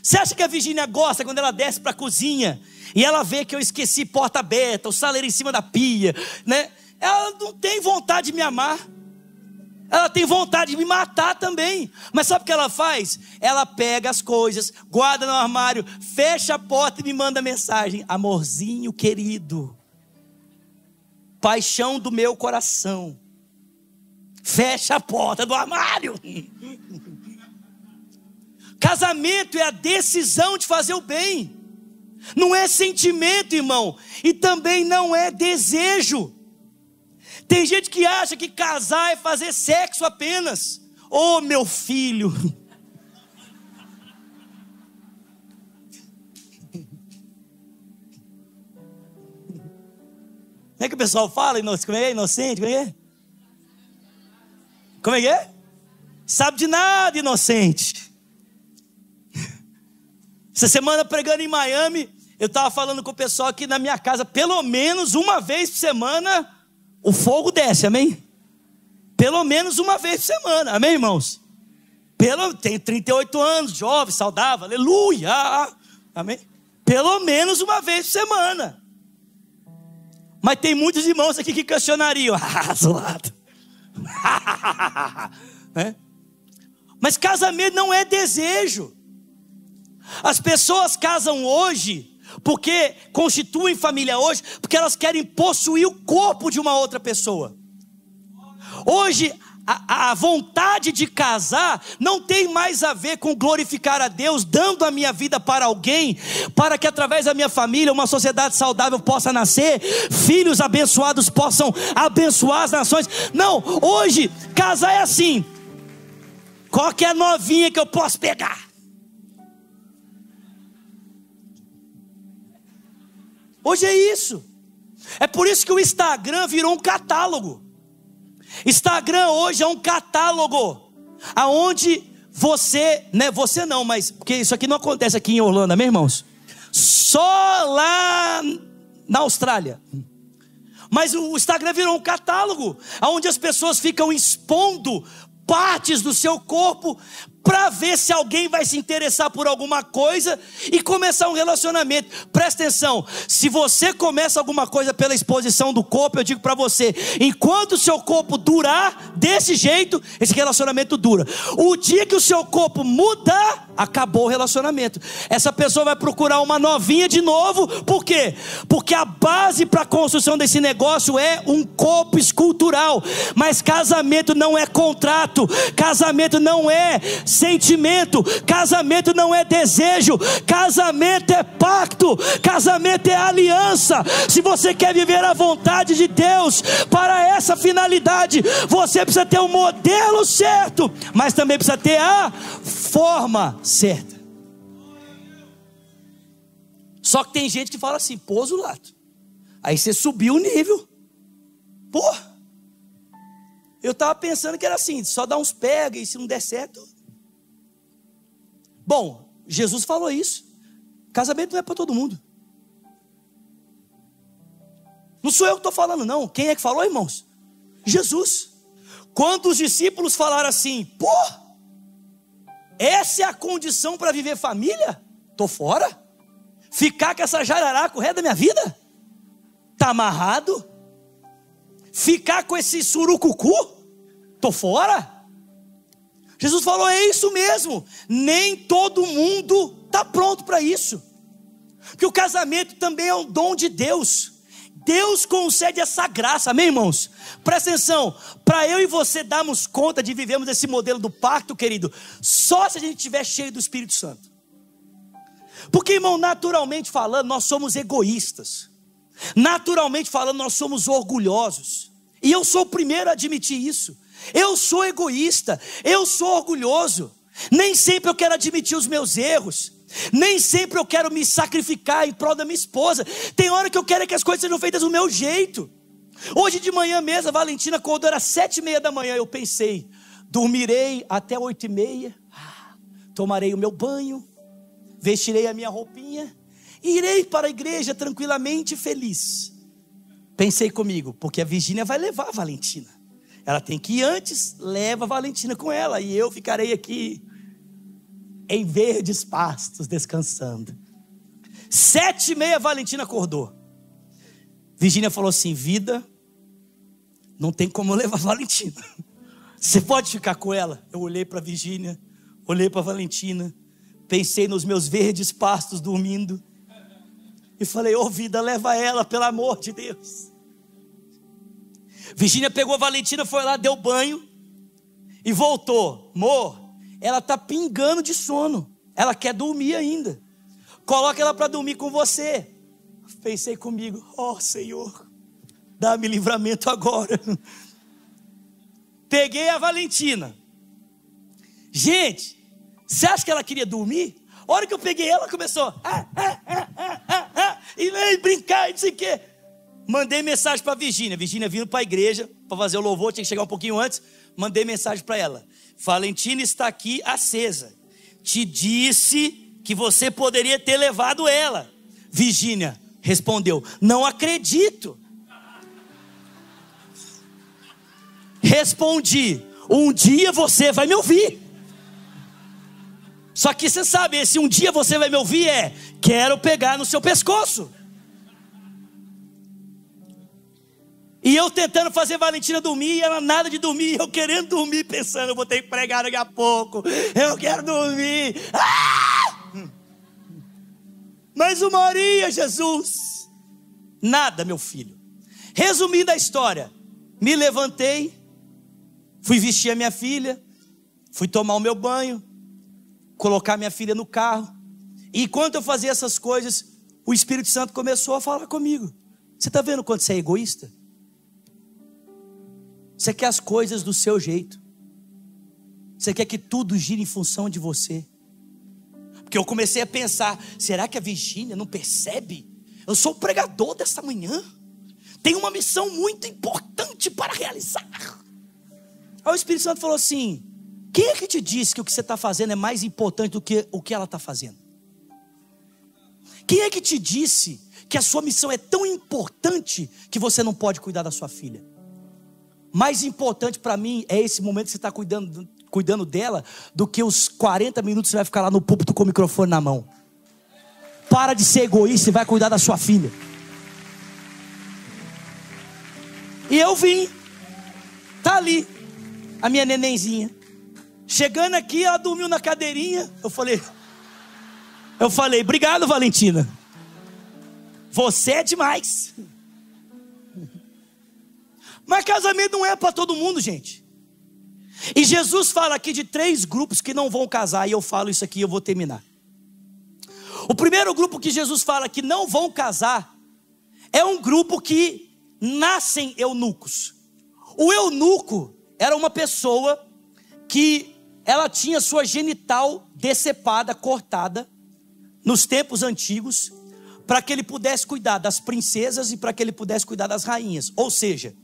Você acha que a Virgínia gosta quando ela desce para a cozinha e ela vê que eu esqueci porta aberta, o saleiro em cima da pia, né? Ela não tem vontade de me amar. Ela tem vontade de me matar também. Mas sabe o que ela faz? Ela pega as coisas, guarda no armário, fecha a porta e me manda mensagem: Amorzinho querido, paixão do meu coração. Fecha a porta do armário. Casamento é a decisão de fazer o bem, não é sentimento, irmão, e também não é desejo. Tem gente que acha que casar é fazer sexo apenas. Oh, meu filho. Como é que o pessoal fala? Como é, é inocente? Como é? Como é que é? Sabe de nada, inocente. Essa semana pregando em Miami, eu estava falando com o pessoal aqui na minha casa, pelo menos uma vez por semana, o fogo desce, amém? Pelo menos uma vez por semana, amém, irmãos? Pelo, tenho 38 anos, jovem, saudável, aleluia, amém? Pelo menos uma vez por semana. Mas tem muitos irmãos aqui que questionariam. Ah, zoado. é? Mas casamento não é desejo. As pessoas casam hoje porque constituem família hoje, porque elas querem possuir o corpo de uma outra pessoa. Hoje a, a, vontade de casar não tem mais a ver com glorificar a Deus, dando a minha vida para alguém, para que através da minha família uma sociedade saudável possa nascer, filhos abençoados possam abençoar as nações. Não, hoje casar é assim. Qualquer novinha que eu possa pegar. Hoje é isso. É por isso que o Instagram virou um catálogo. Instagram hoje é um catálogo aonde você, né, você não, mas porque isso aqui não acontece aqui em Orlando, meus irmãos? Só lá na Austrália. Mas o Instagram virou um catálogo aonde as pessoas ficam expondo partes do seu corpo para ver se alguém vai se interessar por alguma coisa e começar um relacionamento. Presta atenção, se você começa alguma coisa pela exposição do corpo, eu digo para você, enquanto o seu corpo durar desse jeito, esse relacionamento dura. O dia que o seu corpo mudar, acabou o relacionamento. Essa pessoa vai procurar uma novinha de novo, por quê? Porque a base para a construção desse negócio é um corpo escultural. Mas casamento não é contrato, casamento não é sentimento, casamento não é desejo, casamento é pacto, casamento é aliança. Se você quer viver a vontade de Deus para essa finalidade, você precisa ter o um modelo certo, mas também precisa ter a forma certa. Só que tem gente que fala assim: pôs o lado. Aí você subiu o nível. Porra. Eu estava pensando que era assim: só dá uns pega e se não der certo. Bom, Jesus falou isso. Casamento não é para todo mundo. Não sou eu que estou falando, não. Quem é que falou, irmãos? Jesus. Quando os discípulos falaram assim: pô, essa é a condição para viver família? Tô fora. Ficar com essa jararaca o resto da minha vida? Tá amarrado? Ficar com esse surucucu? Tô fora. Jesus falou: é isso mesmo. Nem todo mundo está pronto para isso. Porque o casamento também é um dom de Deus. Deus concede essa graça, amém, irmãos? Presta atenção, para eu e você darmos conta de vivermos esse modelo do pacto, querido, só se a gente estiver cheio do Espírito Santo. Porque, irmão, naturalmente falando, nós somos egoístas. Naturalmente falando, nós somos orgulhosos. E eu sou o primeiro a admitir isso. Eu sou egoísta, eu sou orgulhoso. Nem sempre eu quero admitir os meus erros. Nem sempre eu quero me sacrificar em prol da minha esposa. Tem hora que eu quero que as coisas sejam feitas do meu jeito. Hoje de manhã mesmo, a Valentina acordou, era sete e meia da manhã. Eu pensei, dormirei até oito e meia, tomarei o meu banho, vestirei a minha roupinha, e irei para a igreja tranquilamente feliz. Pensei comigo, porque a Virgínia vai levar a Valentina. Ela tem que ir antes, leva a Valentina com ela, e eu ficarei aqui em verdes pastos, descansando. Sete e meia, Valentina acordou. Virgínia falou assim: Vida, não tem como eu levar Valentina. Você pode ficar com ela? Eu olhei para Virgínia, olhei para Valentina, pensei nos meus verdes pastos dormindo, e falei: Ô oh, vida, leva ela, pelo amor de Deus. Virgínia pegou a Valentina, foi lá, deu banho e voltou. Mor, ela está pingando de sono. Ela quer dormir ainda. Coloca ela para dormir com você. Pensei comigo, ó oh, Senhor, dá-me livramento agora. Peguei a Valentina. Gente, você acha que ela queria dormir? A hora que eu peguei ela, começou. Ah, ah, ah, e vem brincar e não sei o quê. Mandei mensagem para a Virgínia. Virgínia vindo para a igreja para fazer o louvor, tinha que chegar um pouquinho antes. Mandei mensagem para ela. Valentina está aqui acesa. Te disse que você poderia ter levado ela. Virgínia respondeu: Não acredito. Respondi: Um dia você vai me ouvir. Só que você sabe, esse um dia você vai me ouvir é: Quero pegar no seu pescoço. E eu tentando fazer Valentina dormir, e ela nada de dormir, eu querendo dormir, pensando, eu vou ter que pregar daqui a pouco, eu quero dormir. Ah! Mas uma horinha, Jesus. Nada, meu filho. Resumindo a história, me levantei, fui vestir a minha filha, fui tomar o meu banho, colocar minha filha no carro. E enquanto eu fazia essas coisas, o Espírito Santo começou a falar comigo. Você está vendo quanto você é egoísta? Você quer as coisas do seu jeito. Você quer que tudo gire em função de você. Porque eu comecei a pensar: será que a Virgínia não percebe? Eu sou o pregador dessa manhã. Tenho uma missão muito importante para realizar. Aí o Espírito Santo falou assim: quem é que te disse que o que você está fazendo é mais importante do que o que ela está fazendo? Quem é que te disse que a sua missão é tão importante que você não pode cuidar da sua filha? Mais importante para mim é esse momento que você está cuidando, cuidando dela do que os 40 minutos que você vai ficar lá no púlpito com o microfone na mão. Para de ser egoísta e vai cuidar da sua filha. E eu vim, tá ali, a minha nenenzinha. Chegando aqui, ela dormiu na cadeirinha. Eu falei, eu falei, obrigado, Valentina. Você é demais. Mas casamento não é para todo mundo, gente. E Jesus fala aqui de três grupos que não vão casar, e eu falo isso aqui e eu vou terminar. O primeiro grupo que Jesus fala que não vão casar é um grupo que nascem eunucos. O eunuco era uma pessoa que ela tinha sua genital decepada, cortada, nos tempos antigos, para que ele pudesse cuidar das princesas e para que ele pudesse cuidar das rainhas. Ou seja,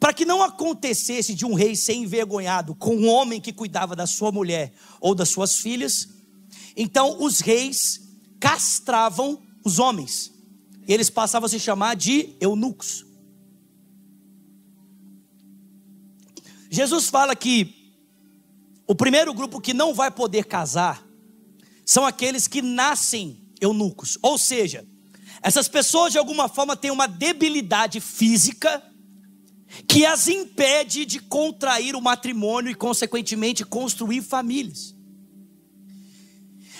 para que não acontecesse de um rei ser envergonhado com um homem que cuidava da sua mulher ou das suas filhas, então os reis castravam os homens. E eles passavam a se chamar de eunucos. Jesus fala que o primeiro grupo que não vai poder casar são aqueles que nascem eunucos, ou seja, essas pessoas de alguma forma têm uma debilidade física que as impede de contrair o matrimônio e, consequentemente, construir famílias.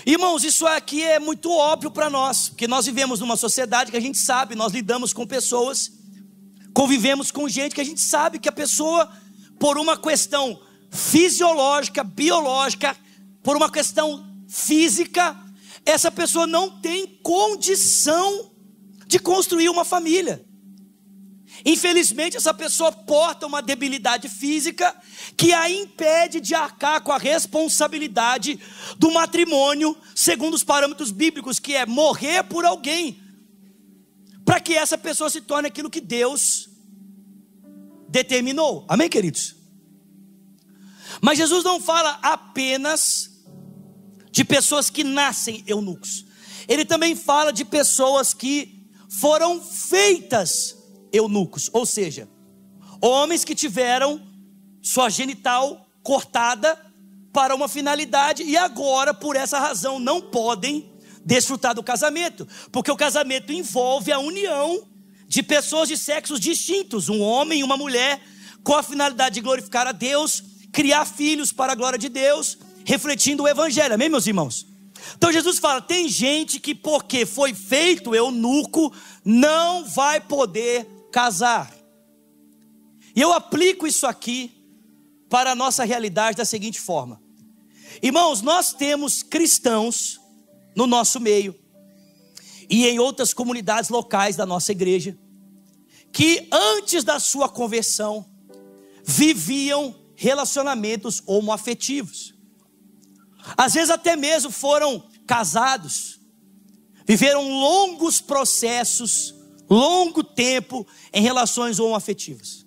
Irmãos, isso aqui é muito óbvio para nós, porque nós vivemos numa sociedade que a gente sabe, nós lidamos com pessoas, convivemos com gente que a gente sabe que a pessoa, por uma questão fisiológica, biológica, por uma questão física, essa pessoa não tem condição de construir uma família. Infelizmente, essa pessoa porta uma debilidade física que a impede de arcar com a responsabilidade do matrimônio, segundo os parâmetros bíblicos, que é morrer por alguém, para que essa pessoa se torne aquilo que Deus determinou. Amém, queridos? Mas Jesus não fala apenas de pessoas que nascem eunucos, ele também fala de pessoas que foram feitas eunucos, ou seja, homens que tiveram sua genital cortada para uma finalidade e agora, por essa razão, não podem desfrutar do casamento, porque o casamento envolve a união de pessoas de sexos distintos, um homem e uma mulher, com a finalidade de glorificar a Deus, criar filhos para a glória de Deus, refletindo o evangelho. Amém, meus irmãos? Então Jesus fala: tem gente que, porque foi feito eunuco, não vai poder casar. E eu aplico isso aqui para a nossa realidade da seguinte forma: Irmãos, nós temos cristãos no nosso meio e em outras comunidades locais da nossa igreja que antes da sua conversão viviam relacionamentos homoafetivos. Às vezes até mesmo foram casados, viveram longos processos, longo tempo em relações homoafetivas.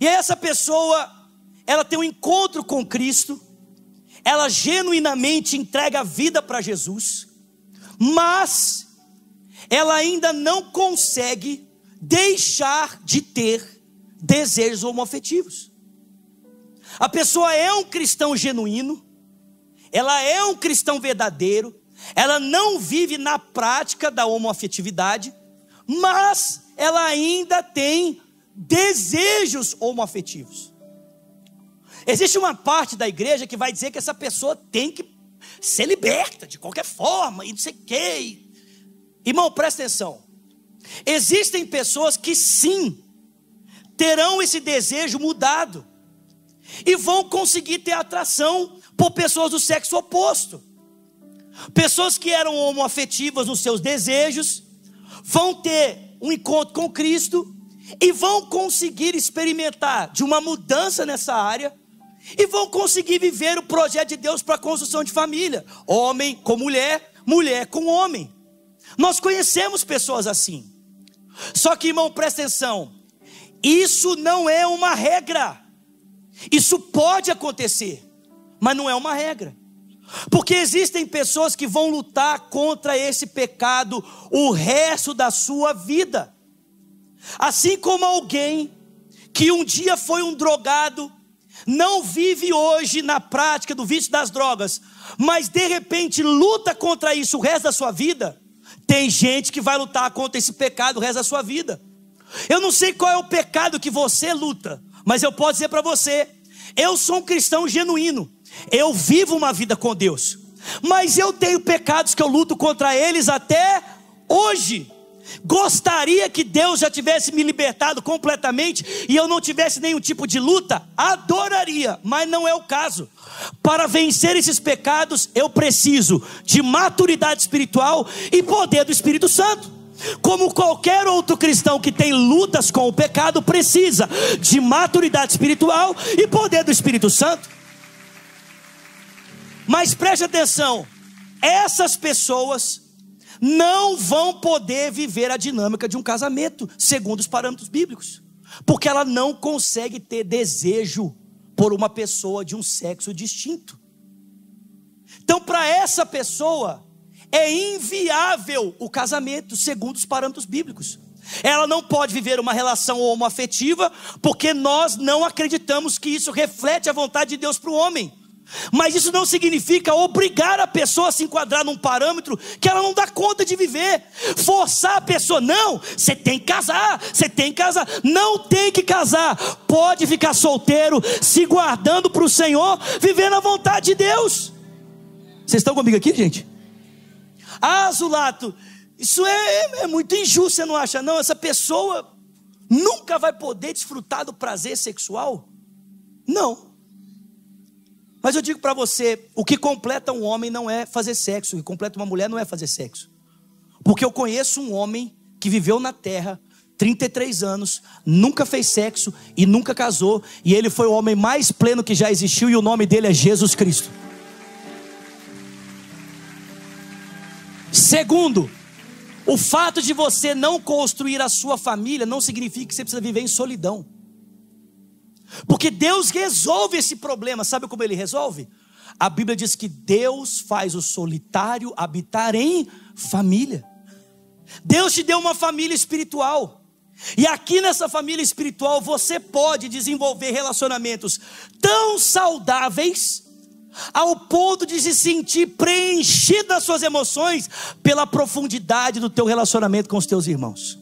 E essa pessoa, ela tem um encontro com Cristo, ela genuinamente entrega a vida para Jesus, mas ela ainda não consegue deixar de ter desejos homoafetivos. A pessoa é um cristão genuíno, ela é um cristão verdadeiro, ela não vive na prática da homoafetividade, mas ela ainda tem desejos homoafetivos. Existe uma parte da igreja que vai dizer que essa pessoa tem que ser liberta de qualquer forma, e não sei o quê. Irmão, presta atenção. Existem pessoas que sim, terão esse desejo mudado, e vão conseguir ter atração por pessoas do sexo oposto. Pessoas que eram homoafetivas nos seus desejos, vão ter um encontro com Cristo e vão conseguir experimentar de uma mudança nessa área e vão conseguir viver o projeto de Deus para a construção de família, homem com mulher, mulher com homem. Nós conhecemos pessoas assim. Só que, irmão, presta atenção. Isso não é uma regra. Isso pode acontecer, mas não é uma regra. Porque existem pessoas que vão lutar contra esse pecado o resto da sua vida. Assim como alguém que um dia foi um drogado, não vive hoje na prática do vício das drogas, mas de repente luta contra isso o resto da sua vida, tem gente que vai lutar contra esse pecado o resto da sua vida. Eu não sei qual é o pecado que você luta, mas eu posso dizer para você: eu sou um cristão genuíno, eu vivo uma vida com Deus, mas eu tenho pecados que eu luto contra eles até hoje. Gostaria que Deus já tivesse me libertado completamente e eu não tivesse nenhum tipo de luta? Adoraria, mas não é o caso. Para vencer esses pecados, eu preciso de maturidade espiritual e poder do Espírito Santo. Como qualquer outro cristão que tem lutas com o pecado, precisa de maturidade espiritual e poder do Espírito Santo. Mas preste atenção: essas pessoas não vão poder viver a dinâmica de um casamento, segundo os parâmetros bíblicos, porque ela não consegue ter desejo por uma pessoa de um sexo distinto. Então, para essa pessoa, é inviável o casamento, segundo os parâmetros bíblicos. Ela não pode viver uma relação homoafetiva, porque nós não acreditamos que isso reflete a vontade de Deus para o homem. Mas isso não significa obrigar a pessoa a se enquadrar num parâmetro que ela não dá conta de viver. Forçar a pessoa, não, você tem que casar, você tem que casar. Não tem que casar. Pode ficar solteiro, se guardando para o Senhor, vivendo a vontade de Deus. Vocês estão comigo aqui, gente? Ah, Zulato, isso é, é muito injusto, você não acha? Não, essa pessoa nunca vai poder desfrutar do prazer sexual? Não. Mas eu digo para você: o que completa um homem não é fazer sexo, o que completa uma mulher não é fazer sexo. Porque eu conheço um homem que viveu na terra 33 anos, nunca fez sexo e nunca casou, e ele foi o homem mais pleno que já existiu, e o nome dele é Jesus Cristo. Segundo, o fato de você não construir a sua família não significa que você precisa viver em solidão. Porque Deus resolve esse problema, sabe como ele resolve? A Bíblia diz que Deus faz o solitário habitar em família. Deus te deu uma família espiritual. E aqui nessa família espiritual você pode desenvolver relacionamentos tão saudáveis ao ponto de se sentir preenchido das suas emoções pela profundidade do teu relacionamento com os teus irmãos.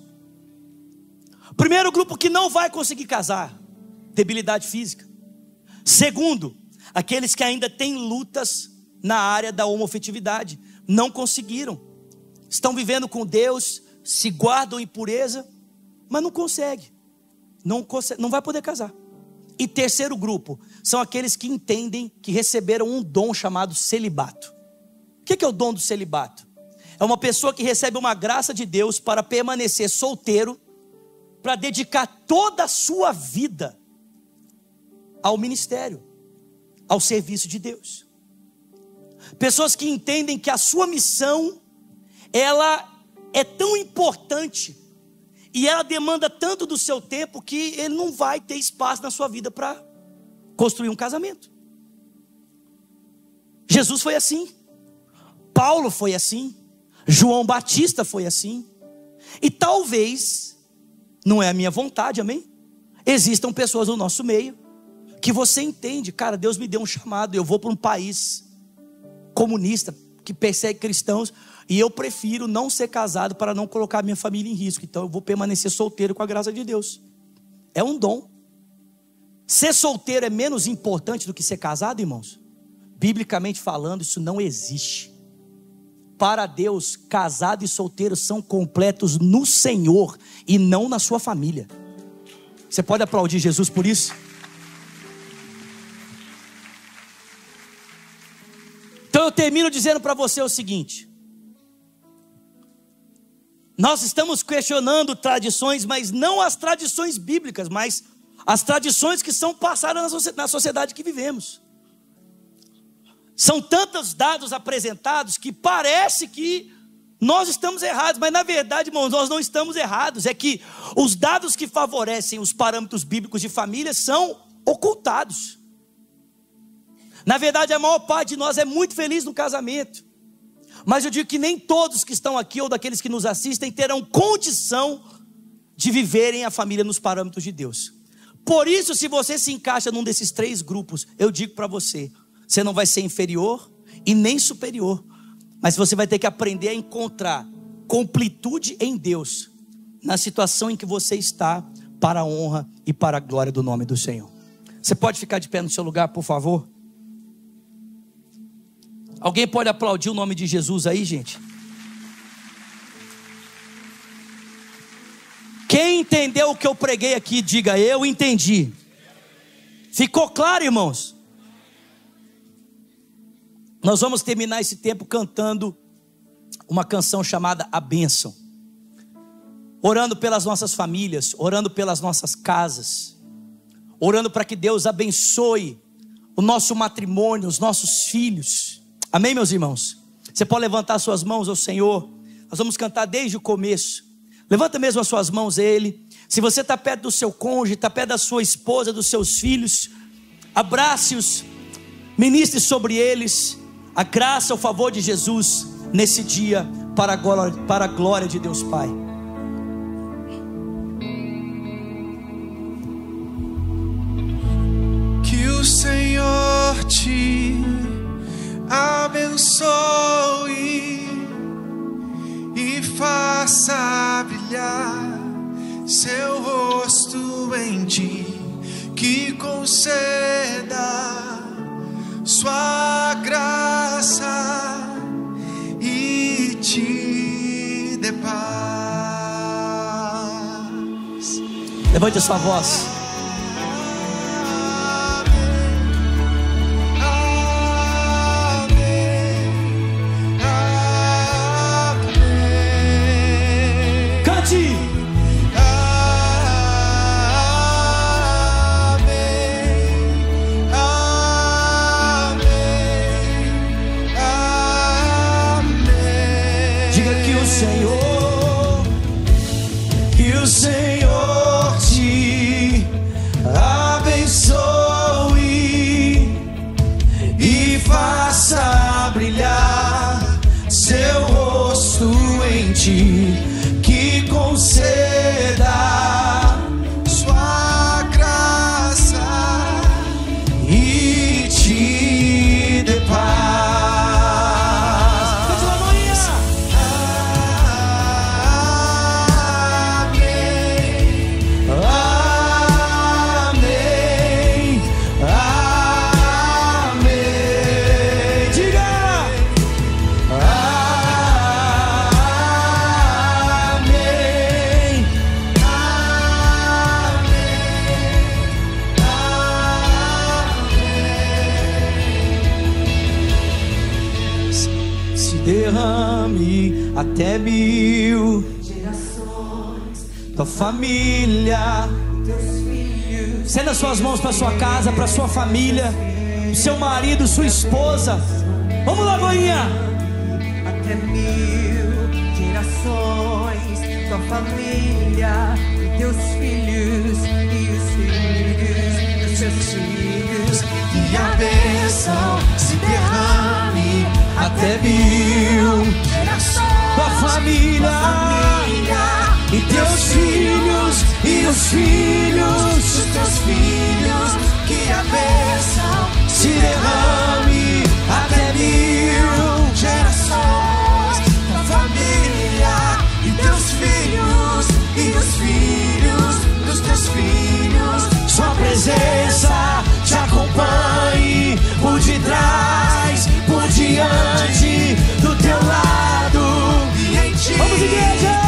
Primeiro grupo que não vai conseguir casar, debilidade física. Segundo, aqueles que ainda têm lutas na área da homofetividade, não conseguiram. Estão vivendo com Deus, se guardam em pureza, mas não consegue. Não, consegue, não vai poder casar. E terceiro grupo são aqueles que entendem que receberam um dom chamado celibato. O que é o dom do celibato? É uma pessoa que recebe uma graça de Deus para permanecer solteiro para dedicar toda a sua vida ao ministério, ao serviço de Deus. Pessoas que entendem que a sua missão ela é tão importante e ela demanda tanto do seu tempo que ele não vai ter espaço na sua vida para construir um casamento. Jesus foi assim. Paulo foi assim. João Batista foi assim. E talvez, não é a minha vontade, amém? Existam pessoas no nosso meio que você entende, cara, Deus me deu um chamado, eu vou para um país comunista que persegue cristãos e eu prefiro não ser casado para não colocar minha família em risco. Então eu vou permanecer solteiro com a graça de Deus. É um dom. Ser solteiro é menos importante do que ser casado, irmãos? Biblicamente falando, isso não existe. Para Deus, casado e solteiro são completos no Senhor e não na sua família. Você pode aplaudir Jesus por isso? Termino dizendo para você o seguinte: nós estamos questionando tradições, mas não as tradições bíblicas, mas as tradições que são passadas na sociedade que vivemos. São tantos dados apresentados que parece que nós estamos errados, mas na verdade, irmãos, nós não estamos errados. É que os dados que favorecem os parâmetros bíblicos de família são ocultados. Na verdade, a maior parte de nós é muito feliz no casamento. Mas eu digo que nem todos que estão aqui ou daqueles que nos assistem terão condição de viverem a família nos parâmetros de Deus. Por isso, se você se encaixa num desses três grupos, eu digo para você: você não vai ser inferior e nem superior, mas você vai ter que aprender a encontrar completude em Deus, na situação em que você está, para a honra e para a glória do nome do Senhor. Você pode ficar de pé no seu lugar, por favor? Alguém pode aplaudir o nome de Jesus aí, gente? Quem entendeu o que eu preguei aqui, diga eu entendi. Ficou claro, irmãos? Nós vamos terminar esse tempo cantando uma canção chamada A Bênção. Orando pelas nossas famílias, orando pelas nossas casas, orando para que Deus abençoe o nosso matrimônio, os nossos filhos Amém, meus irmãos? Você pode levantar suas mãos ao Senhor. Nós vamos cantar desde o começo. Levanta mesmo as suas mãos a Ele. Se você está perto do seu cônjuge, está perto da sua esposa, dos seus filhos, abrace-os, ministre sobre eles a graça, o favor de Jesus nesse dia, para a glória, para a glória de Deus Pai. Que o Senhor te abençoe e faça brilhar seu rosto em ti, que conceda sua graça e te dê paz. Levante a sua voz. derrame até mil gerações. Tua família, teus filhos. Senda suas mãos para sua casa, para sua família, seu marido, sua esposa. Vamos lá, Goinha! Até mil gerações, tua família, teus filhos e os filhos dos seus filhos. E a bênção se derrama. Até mil, tua família. família, E teus filhos e os filhos os teus filhos. Que a bênção se derrame até mil. gerações da família e teus filhos e os filhos dos teus filhos. Sua presença te acompanhe por detrás, diante, do teu lado. E em ti Vamos, igreja!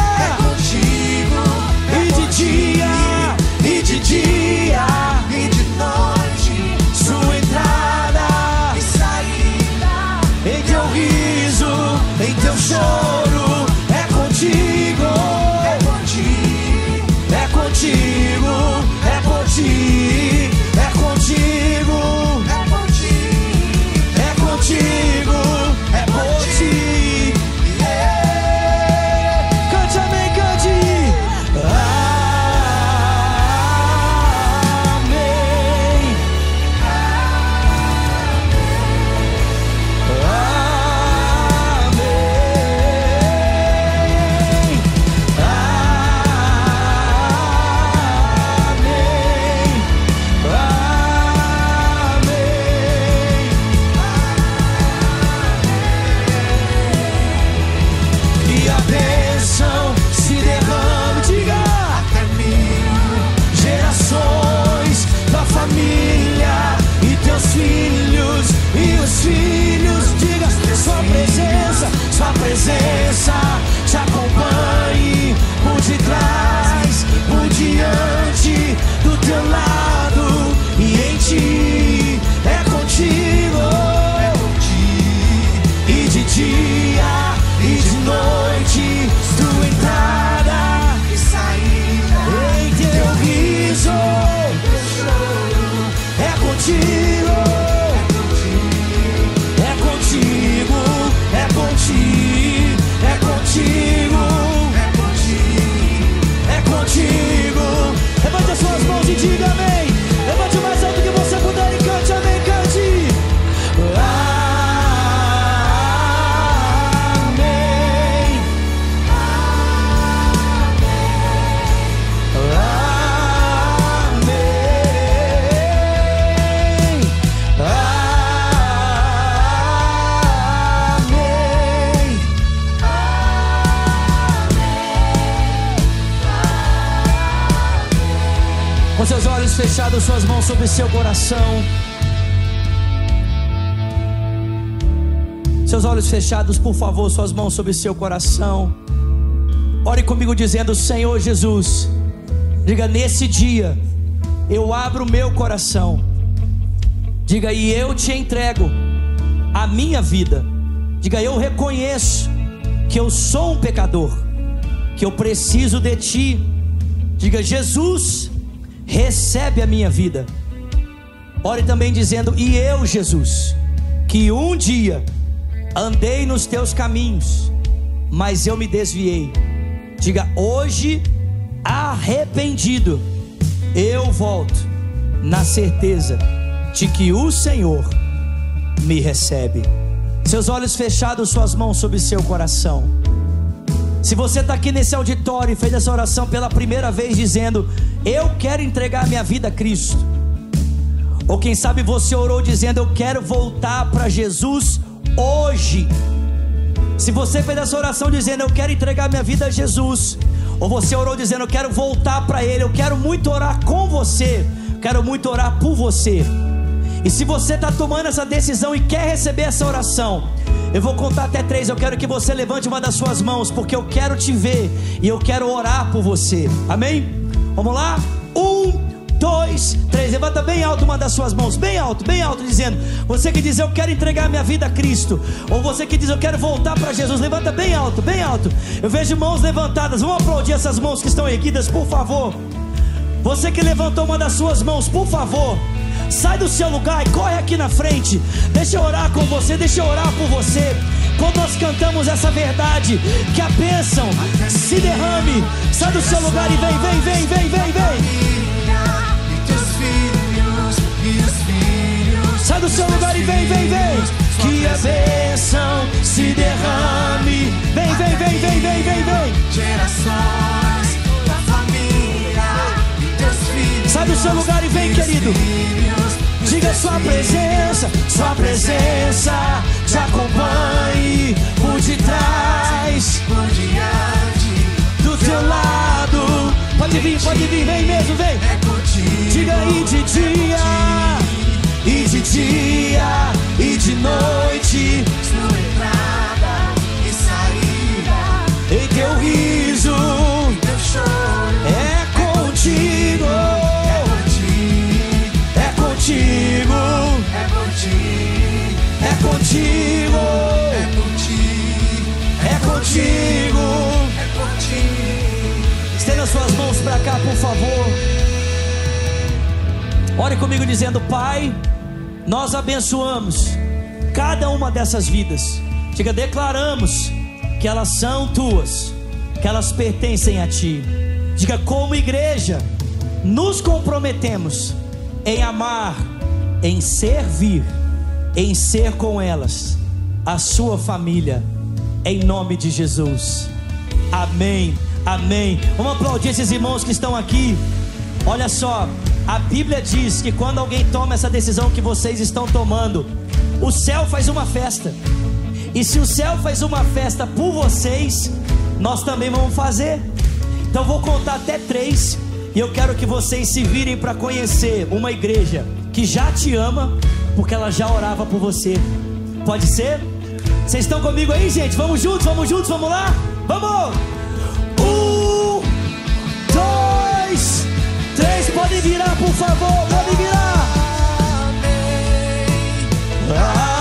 Coração. Seus olhos fechados, por favor, suas mãos sobre seu coração. Ore comigo dizendo: Senhor Jesus, diga nesse dia, eu abro o meu coração. Diga e eu te entrego a minha vida. Diga eu reconheço que eu sou um pecador, que eu preciso de ti. Diga Jesus, recebe a minha vida. Ore também dizendo: E eu, Jesus, que um dia andei nos teus caminhos, mas eu me desviei. Diga: Hoje, arrependido, eu volto na certeza de que o Senhor me recebe. Seus olhos fechados, suas mãos sobre seu coração. Se você está aqui nesse auditório e fez essa oração pela primeira vez, dizendo: Eu quero entregar minha vida a Cristo. Ou quem sabe você orou dizendo: Eu quero voltar para Jesus hoje. Se você fez essa oração dizendo: Eu quero entregar minha vida a Jesus. Ou você orou dizendo: Eu quero voltar para Ele. Eu quero muito orar com você. Quero muito orar por você. E se você está tomando essa decisão e quer receber essa oração, eu vou contar até três. Eu quero que você levante uma das suas mãos, porque eu quero te ver e eu quero orar por você. Amém? Vamos lá? Dois, três. Levanta bem alto uma das suas mãos, bem alto, bem alto, dizendo: Você que diz eu quero entregar minha vida a Cristo, ou você que diz eu quero voltar para Jesus, levanta bem alto, bem alto. Eu vejo mãos levantadas. Vamos aplaudir essas mãos que estão erguidas, por favor. Você que levantou uma das suas mãos, por favor. Sai do seu lugar e corre aqui na frente. Deixa eu orar com você, deixa eu orar por você. Quando nós cantamos essa verdade, que a bênção se derrame. Sai do seu lugar e vem, vem, vem, vem, vem, vem. Filhos e os filhos. Sai do seu lugar e vem, vem, vem. Que a bênção se derrame. Vem, vem, vem, vem, vem, vem, vem. Gerações da família e teus filhos. Sai do seu lugar e vem, querido. Diga sua presença, sua presença te acompanhe por detrás, Por diante do teu lado. Pode vir, pode vir, vem mesmo, vem. Contigo. Aí de dia, e de dia, e de noite, Sua entrada e saída. em teu riso Teu choro é contigo, é ti. é contigo, É ti. é contigo, É ti. é contigo. É ti. Estenda suas mãos para cá, por favor. Ore comigo dizendo: Pai, nós abençoamos cada uma dessas vidas. Diga, declaramos que elas são tuas, que elas pertencem a ti. Diga, como igreja, nos comprometemos em amar, em servir, em ser com elas, a sua família, em nome de Jesus. Amém, amém. Vamos aplaudir esses irmãos que estão aqui. Olha só, a Bíblia diz que quando alguém toma essa decisão que vocês estão tomando, o céu faz uma festa. E se o céu faz uma festa por vocês, nós também vamos fazer. Então vou contar até três e eu quero que vocês se virem para conhecer uma igreja que já te ama, porque ela já orava por você. Pode ser? Vocês estão comigo aí, gente? Vamos juntos, vamos juntos, vamos lá? Vamos! Três, pode virar, por favor, pode virar. Amém. Ah.